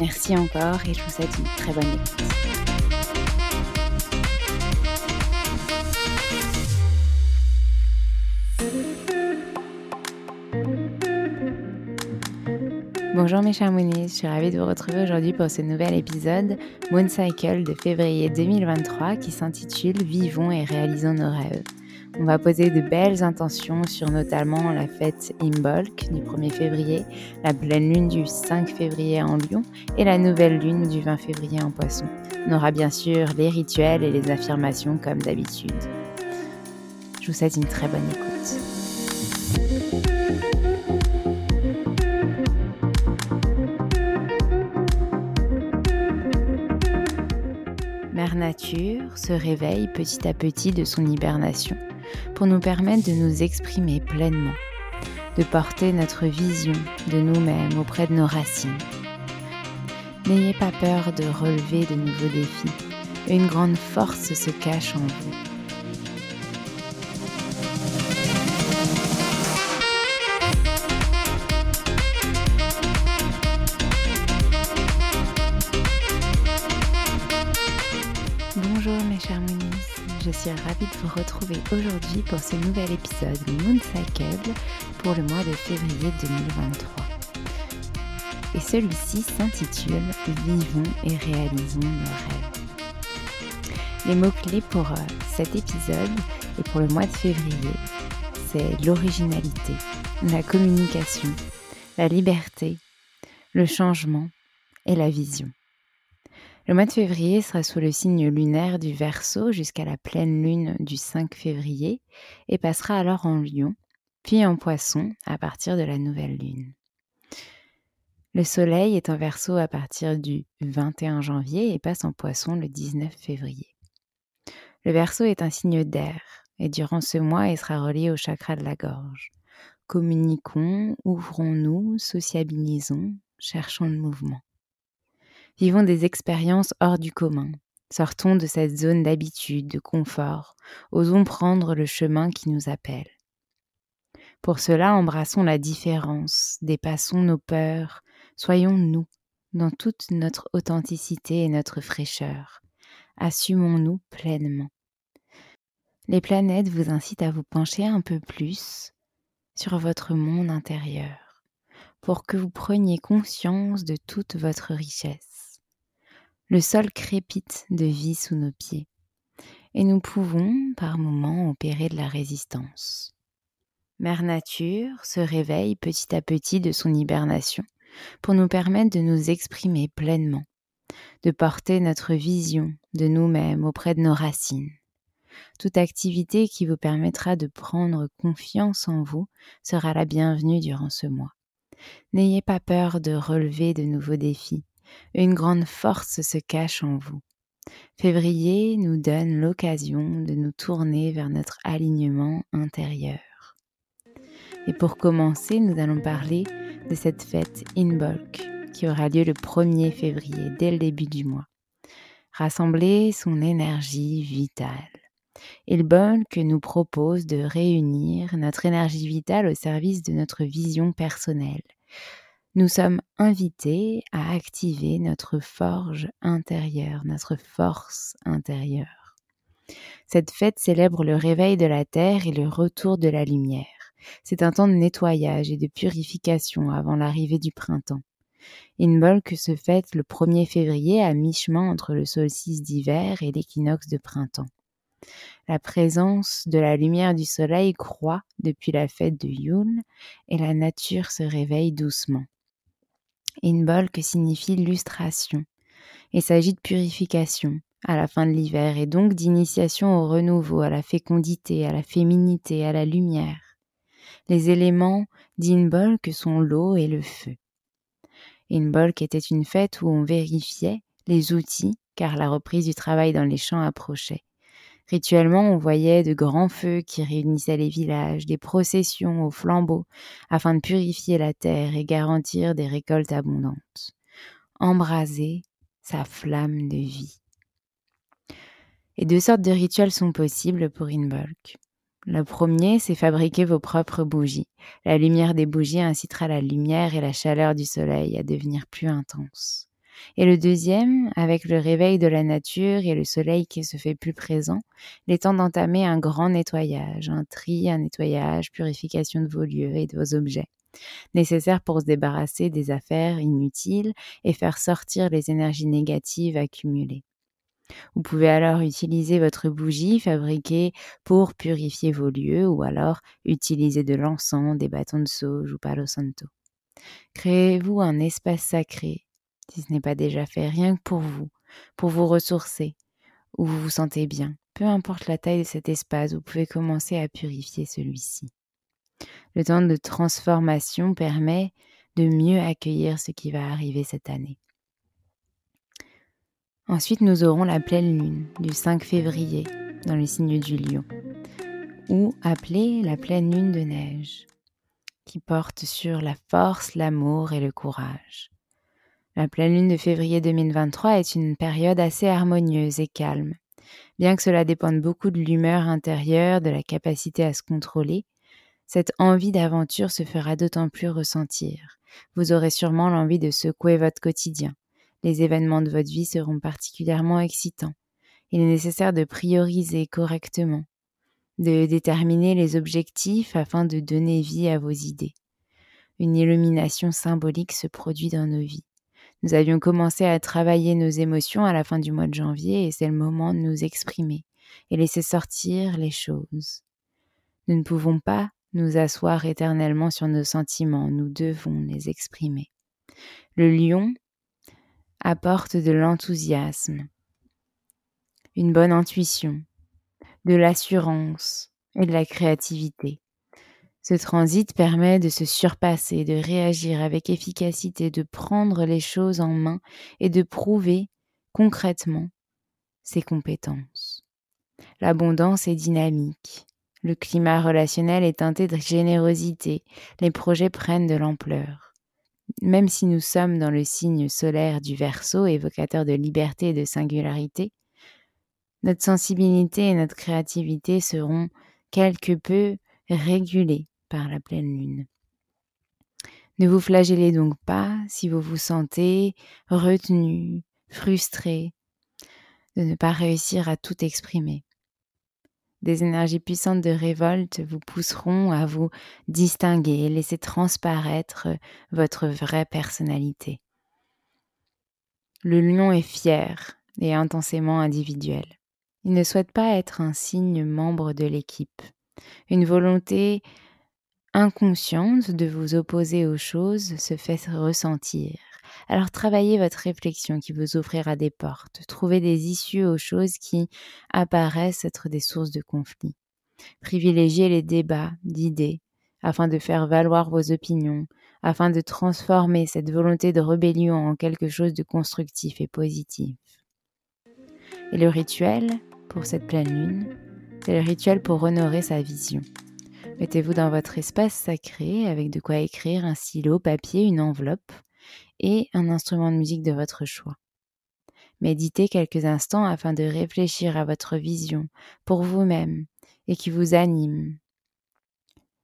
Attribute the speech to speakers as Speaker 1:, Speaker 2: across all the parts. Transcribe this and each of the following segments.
Speaker 1: Merci encore et je vous souhaite une très bonne écoute. Bonjour mes chers Moonies, je suis ravie de vous retrouver aujourd'hui pour ce nouvel épisode Moon Cycle de février 2023 qui s'intitule Vivons et réalisons nos rêves. On va poser de belles intentions sur notamment la fête Imbolc du 1er février, la pleine lune du 5 février en Lion et la nouvelle lune du 20 février en Poisson. On aura bien sûr les rituels et les affirmations comme d'habitude. Je vous souhaite une très bonne écoute. Mère Nature se réveille petit à petit de son hibernation pour nous permettre de nous exprimer pleinement, de porter notre vision de nous-mêmes auprès de nos racines. N'ayez pas peur de relever de nouveaux défis. Une grande force se cache en vous. Bonjour mes chers Moonies, je suis ravie de vous retrouver aujourd'hui pour ce nouvel épisode Moon Cycle pour le mois de février 2023. Et celui-ci s'intitule Vivons et réalisons nos rêves. Les mots-clés pour euh, cet épisode et pour le mois de février, c'est l'originalité, la communication, la liberté, le changement et la vision. Le mois de février sera sous le signe lunaire du Verseau jusqu'à la pleine lune du 5 février et passera alors en Lion, puis en Poisson à partir de la nouvelle lune. Le soleil est en verso à partir du 21 janvier et passe en poisson le 19 février. Le verso est un signe d'air et durant ce mois, il sera relié au chakra de la gorge. Communiquons, ouvrons-nous, sociabilisons, cherchons le mouvement. Vivons des expériences hors du commun. Sortons de cette zone d'habitude, de confort. Osons prendre le chemin qui nous appelle. Pour cela, embrassons la différence, dépassons nos peurs, soyons nous dans toute notre authenticité et notre fraîcheur. Assumons-nous pleinement. Les planètes vous incitent à vous pencher un peu plus sur votre monde intérieur pour que vous preniez conscience de toute votre richesse. Le sol crépite de vie sous nos pieds et nous pouvons par moments opérer de la résistance. Mère Nature se réveille petit à petit de son hibernation pour nous permettre de nous exprimer pleinement, de porter notre vision de nous-mêmes auprès de nos racines. Toute activité qui vous permettra de prendre confiance en vous sera la bienvenue durant ce mois. N'ayez pas peur de relever de nouveaux défis. Une grande force se cache en vous. Février nous donne l'occasion de nous tourner vers notre alignement intérieur. Et pour commencer, nous allons parler de cette fête Inbolk qui aura lieu le 1er février, dès le début du mois. Rassembler son énergie vitale. Inbolk nous propose de réunir notre énergie vitale au service de notre vision personnelle. Nous sommes invités à activer notre forge intérieure, notre force intérieure. Cette fête célèbre le réveil de la Terre et le retour de la lumière. C'est un temps de nettoyage et de purification avant l'arrivée du printemps. Inbolk se fête le 1er février à mi-chemin entre le solstice d'hiver et l'équinoxe de printemps. La présence de la lumière du soleil croît depuis la fête de Yule et la nature se réveille doucement. Inbolk signifie lustration. Il s'agit de purification à la fin de l'hiver et donc d'initiation au renouveau, à la fécondité, à la féminité, à la lumière. Les éléments d'Inbolk sont l'eau et le feu. Inbolk était une fête où on vérifiait les outils car la reprise du travail dans les champs approchait. Rituellement, on voyait de grands feux qui réunissaient les villages, des processions aux flambeaux, afin de purifier la terre et garantir des récoltes abondantes. Embraser sa flamme de vie. Et deux sortes de rituels sont possibles pour Inbolk. Le premier, c'est fabriquer vos propres bougies. La lumière des bougies incitera la lumière et la chaleur du soleil à devenir plus intenses. Et le deuxième, avec le réveil de la nature et le soleil qui se fait plus présent, il est temps d'entamer un grand nettoyage, un tri, un nettoyage, purification de vos lieux et de vos objets, nécessaires pour se débarrasser des affaires inutiles et faire sortir les énergies négatives accumulées. Vous pouvez alors utiliser votre bougie fabriquée pour purifier vos lieux ou alors utiliser de l'encens, des bâtons de sauge ou palo santo. Créez-vous un espace sacré, si ce n'est pas déjà fait, rien que pour vous, pour vous ressourcer, où vous vous sentez bien. Peu importe la taille de cet espace, vous pouvez commencer à purifier celui-ci. Le temps de transformation permet de mieux accueillir ce qui va arriver cette année. Ensuite, nous aurons la pleine lune du 5 février dans le signe du lion, ou appelée la pleine lune de neige, qui porte sur la force, l'amour et le courage. La pleine lune de février 2023 est une période assez harmonieuse et calme. Bien que cela dépende beaucoup de l'humeur intérieure, de la capacité à se contrôler, cette envie d'aventure se fera d'autant plus ressentir. Vous aurez sûrement l'envie de secouer votre quotidien, les événements de votre vie seront particulièrement excitants. Il est nécessaire de prioriser correctement, de déterminer les objectifs afin de donner vie à vos idées. Une illumination symbolique se produit dans nos vies. Nous avions commencé à travailler nos émotions à la fin du mois de janvier et c'est le moment de nous exprimer et laisser sortir les choses. Nous ne pouvons pas nous asseoir éternellement sur nos sentiments, nous devons les exprimer. Le lion apporte de l'enthousiasme, une bonne intuition, de l'assurance et de la créativité. Ce transit permet de se surpasser, de réagir avec efficacité, de prendre les choses en main et de prouver concrètement ses compétences. L'abondance est dynamique. Le climat relationnel est teinté de générosité. Les projets prennent de l'ampleur. Même si nous sommes dans le signe solaire du Verseau, évocateur de liberté et de singularité, notre sensibilité et notre créativité seront quelque peu régulées par la pleine lune. Ne vous flagellez donc pas si vous vous sentez retenu, frustré de ne pas réussir à tout exprimer. Des énergies puissantes de révolte vous pousseront à vous distinguer et laisser transparaître votre vraie personnalité. Le lion est fier et intensément individuel. Il ne souhaite pas être un signe membre de l'équipe. Une volonté inconsciente de vous opposer aux choses se fait ressentir. Alors travaillez votre réflexion qui vous ouvrira des portes. Trouvez des issues aux choses qui apparaissent être des sources de conflit. Privilégiez les débats d'idées afin de faire valoir vos opinions, afin de transformer cette volonté de rébellion en quelque chose de constructif et positif. Et le rituel, pour cette pleine lune, c'est le rituel pour honorer sa vision. Mettez-vous dans votre espace sacré avec de quoi écrire, un stylo, papier, une enveloppe et un instrument de musique de votre choix. Méditez quelques instants afin de réfléchir à votre vision pour vous-même et qui vous anime,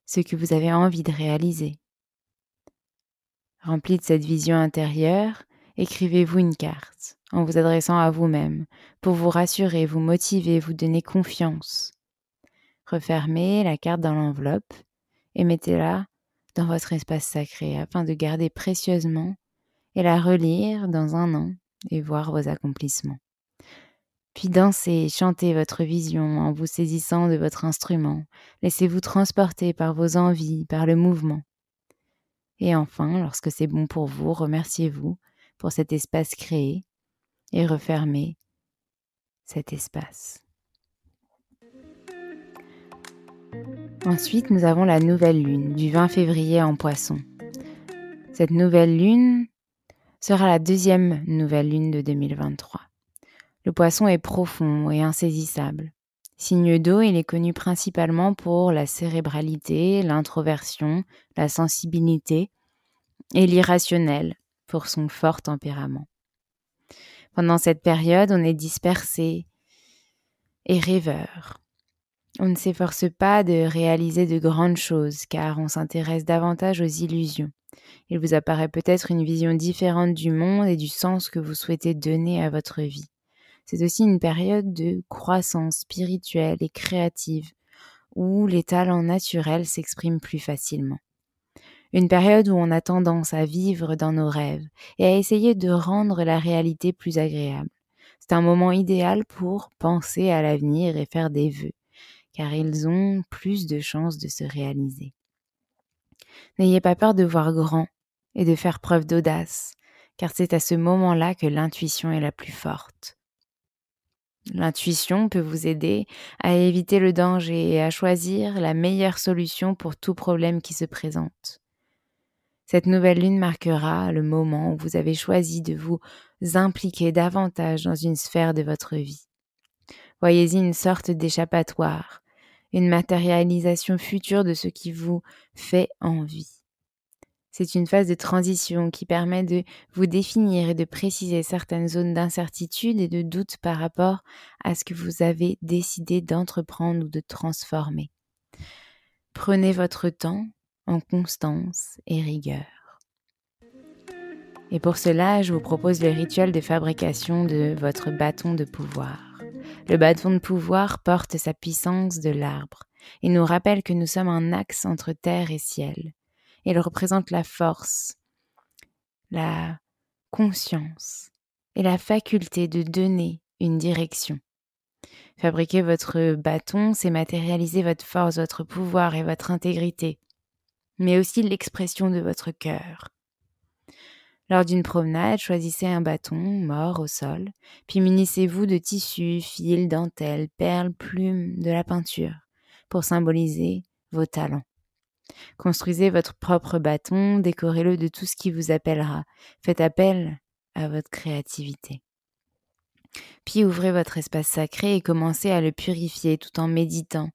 Speaker 1: ce que vous avez envie de réaliser. Rempli de cette vision intérieure, écrivez-vous une carte en vous adressant à vous-même pour vous rassurer, vous motiver, vous donner confiance. Refermez la carte dans l'enveloppe et mettez-la dans votre espace sacré afin de garder précieusement et la relire dans un an et voir vos accomplissements. Puis dansez, chantez votre vision en vous saisissant de votre instrument. Laissez-vous transporter par vos envies, par le mouvement. Et enfin, lorsque c'est bon pour vous, remerciez-vous pour cet espace créé et refermez cet espace. Ensuite, nous avons la nouvelle lune du 20 février en poisson. Cette nouvelle lune sera la deuxième nouvelle lune de 2023. Le poisson est profond et insaisissable. Signe d'eau, il est connu principalement pour la cérébralité, l'introversion, la sensibilité et l'irrationnel pour son fort tempérament. Pendant cette période, on est dispersé et rêveur. On ne s'efforce pas de réaliser de grandes choses car on s'intéresse davantage aux illusions. Il vous apparaît peut-être une vision différente du monde et du sens que vous souhaitez donner à votre vie. C'est aussi une période de croissance spirituelle et créative où les talents naturels s'expriment plus facilement. Une période où on a tendance à vivre dans nos rêves et à essayer de rendre la réalité plus agréable. C'est un moment idéal pour penser à l'avenir et faire des vœux, car ils ont plus de chances de se réaliser. N'ayez pas peur de voir grand et de faire preuve d'audace, car c'est à ce moment-là que l'intuition est la plus forte. L'intuition peut vous aider à éviter le danger et à choisir la meilleure solution pour tout problème qui se présente. Cette nouvelle lune marquera le moment où vous avez choisi de vous impliquer davantage dans une sphère de votre vie. Voyez-y une sorte d'échappatoire, une matérialisation future de ce qui vous fait envie. C'est une phase de transition qui permet de vous définir et de préciser certaines zones d'incertitude et de doute par rapport à ce que vous avez décidé d'entreprendre ou de transformer. Prenez votre temps en constance et rigueur. Et pour cela, je vous propose le rituel de fabrication de votre bâton de pouvoir. Le bâton de pouvoir porte sa puissance de l'arbre et nous rappelle que nous sommes un axe entre terre et ciel. Il représente la force, la conscience et la faculté de donner une direction. Fabriquer votre bâton, c'est matérialiser votre force, votre pouvoir et votre intégrité mais aussi l'expression de votre cœur. Lors d'une promenade, choisissez un bâton mort au sol, puis munissez-vous de tissus, fils, dentelles, perles, plumes, de la peinture, pour symboliser vos talents. Construisez votre propre bâton, décorez-le de tout ce qui vous appellera. Faites appel à votre créativité. Puis ouvrez votre espace sacré et commencez à le purifier tout en méditant,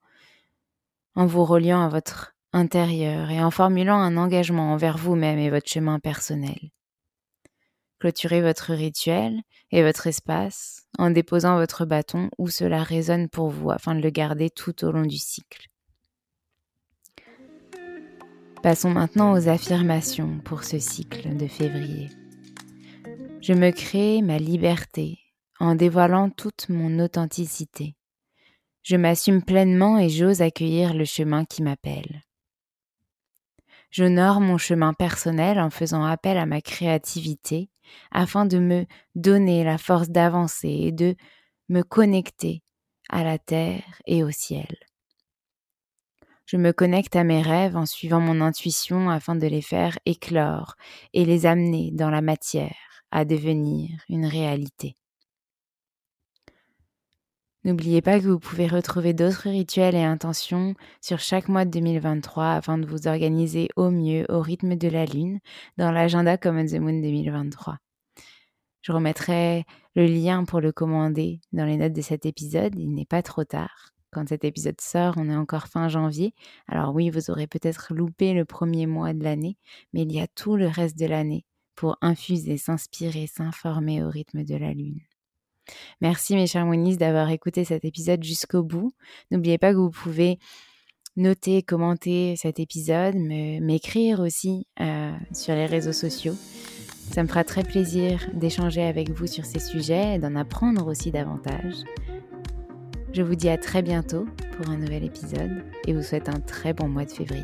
Speaker 1: en vous reliant à votre intérieur et en formulant un engagement envers vous-même et votre chemin personnel. Clôturez votre rituel et votre espace en déposant votre bâton où cela résonne pour vous afin de le garder tout au long du cycle. Passons maintenant aux affirmations pour ce cycle de février. Je me crée ma liberté en dévoilant toute mon authenticité. Je m'assume pleinement et j'ose accueillir le chemin qui m'appelle. J'honore mon chemin personnel en faisant appel à ma créativité afin de me donner la force d'avancer et de me connecter à la terre et au ciel. Je me connecte à mes rêves en suivant mon intuition afin de les faire éclore et les amener dans la matière à devenir une réalité. N'oubliez pas que vous pouvez retrouver d'autres rituels et intentions sur chaque mois de 2023 afin de vous organiser au mieux au rythme de la Lune dans l'agenda Common the Moon 2023. Je remettrai le lien pour le commander dans les notes de cet épisode. Il n'est pas trop tard. Quand cet épisode sort, on est encore fin janvier. Alors oui, vous aurez peut-être loupé le premier mois de l'année, mais il y a tout le reste de l'année pour infuser, s'inspirer, s'informer au rythme de la Lune. Merci mes chers Moniz d'avoir écouté cet épisode jusqu'au bout. N'oubliez pas que vous pouvez noter, commenter cet épisode, m'écrire aussi euh, sur les réseaux sociaux. Ça me fera très plaisir d'échanger avec vous sur ces sujets et d'en apprendre aussi davantage. Je vous dis à très bientôt pour un nouvel épisode et vous souhaite un très bon mois de février.